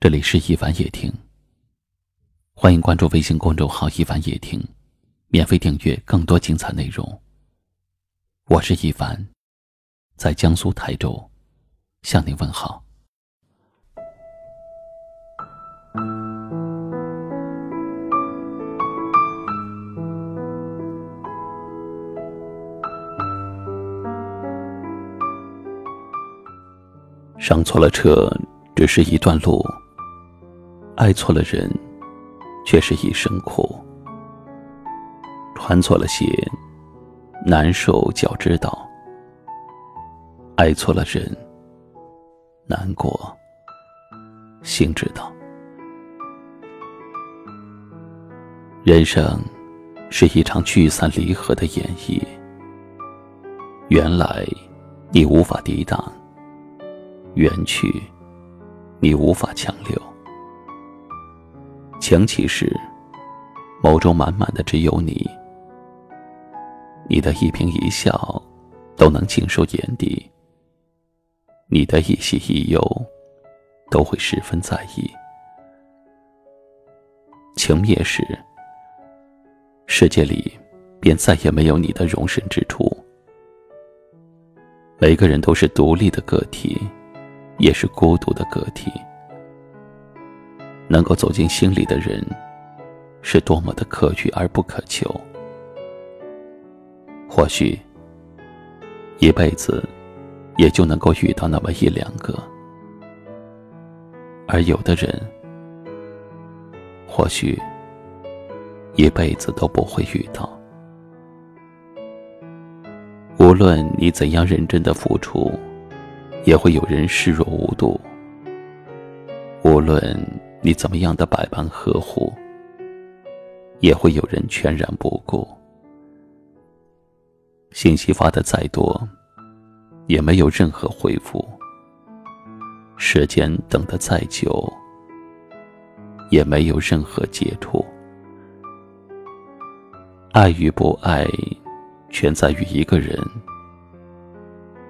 这里是一凡夜听，欢迎关注微信公众号“一凡夜听”，免费订阅更多精彩内容。我是一凡，在江苏台州向您问好。上错了车，只是一段路。爱错了人，却是一生苦；穿错了鞋，难受脚知道；爱错了人，难过心知道。人生是一场聚散离合的演绎，原来你无法抵挡，远去你无法强留。想起时，眸中满满的只有你。你的一颦一笑，都能尽收眼底；你的一喜一忧，都会十分在意。情灭时，世界里便再也没有你的容身之处。每个人都是独立的个体，也是孤独的个体。能够走进心里的人，是多么的可遇而不可求。或许一辈子也就能够遇到那么一两个，而有的人，或许一辈子都不会遇到。无论你怎样认真的付出，也会有人视若无睹。无论。你怎么样的百般呵护，也会有人全然不顾。信息发的再多，也没有任何回复。时间等的再久，也没有任何解脱。爱与不爱，全在于一个人；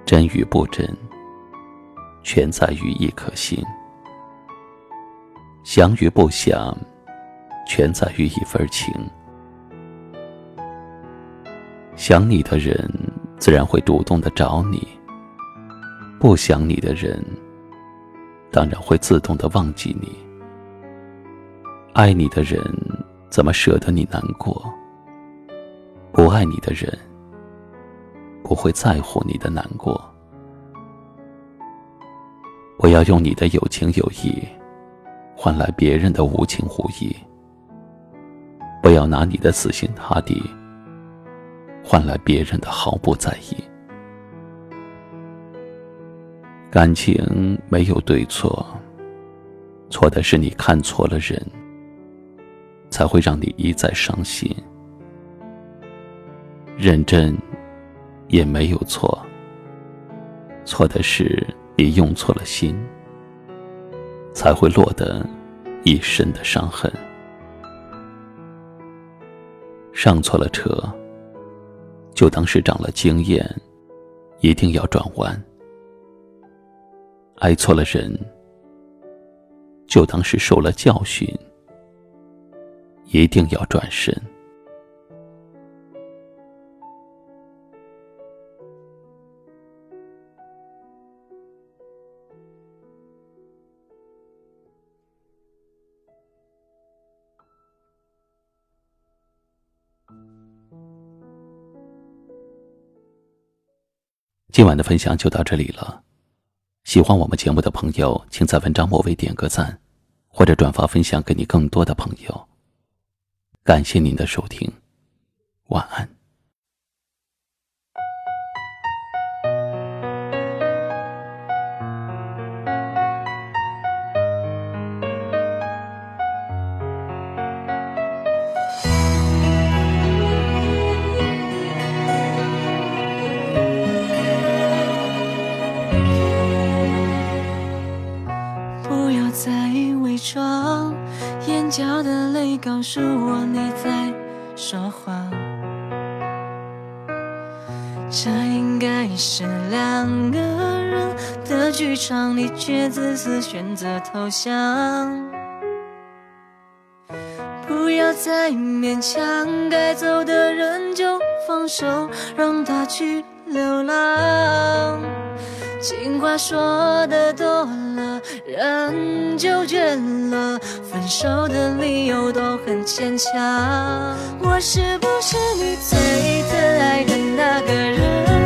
真与不真，全在于一颗心。想与不想，全在于一份情。想你的人，自然会主动的找你；不想你的人，当然会自动的忘记你。爱你的人，怎么舍得你难过？不爱你的人，不会在乎你的难过。我要用你的有情有义。换来别人的无情无义，不要拿你的死心塌地换来别人的毫不在意。感情没有对错，错的是你看错了人，才会让你一再伤心。认真也没有错，错的是你用错了心。才会落得一身的伤痕。上错了车，就当是长了经验，一定要转弯；爱错了人，就当是受了教训，一定要转身。今晚的分享就到这里了。喜欢我们节目的朋友，请在文章末尾点个赞，或者转发分享给你更多的朋友。感谢您的收听，晚安。告诉我你在说谎，这应该是两个人的剧场，你却自私选择投降。不要再勉强，该走的人就放手，让他去流浪。情话说的多了，人就倦了，分手的理由都很牵强。我是不是你最疼爱的那个人？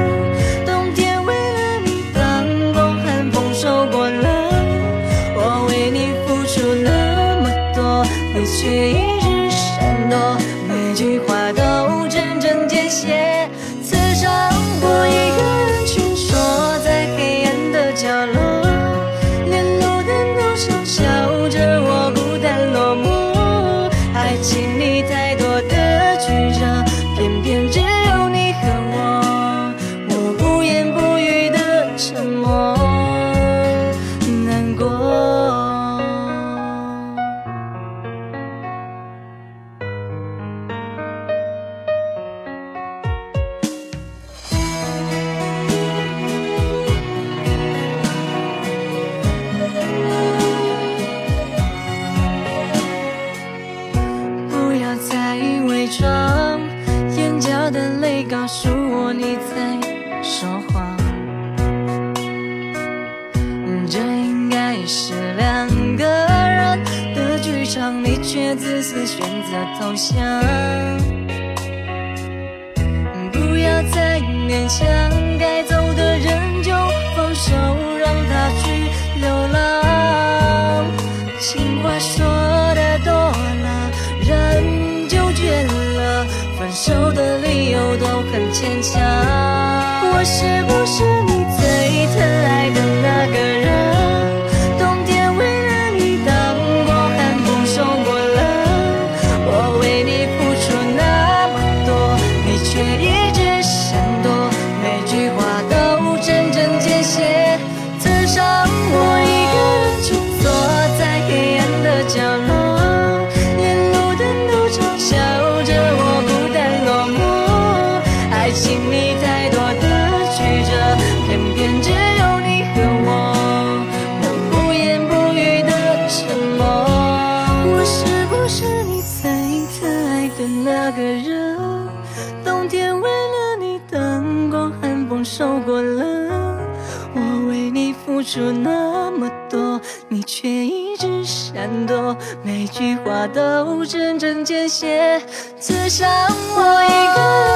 说谎。这应该是两个人的剧场，你却自私选择投降。不要再勉强，该走的人就放手，让他去流浪。情话说的多了，人就倦了，分手的理由都很牵强。是不是热？冬天为了你等过寒风受过冷，我为你付出那么多，你却一直闪躲，每句话都针针见血，刺伤我一个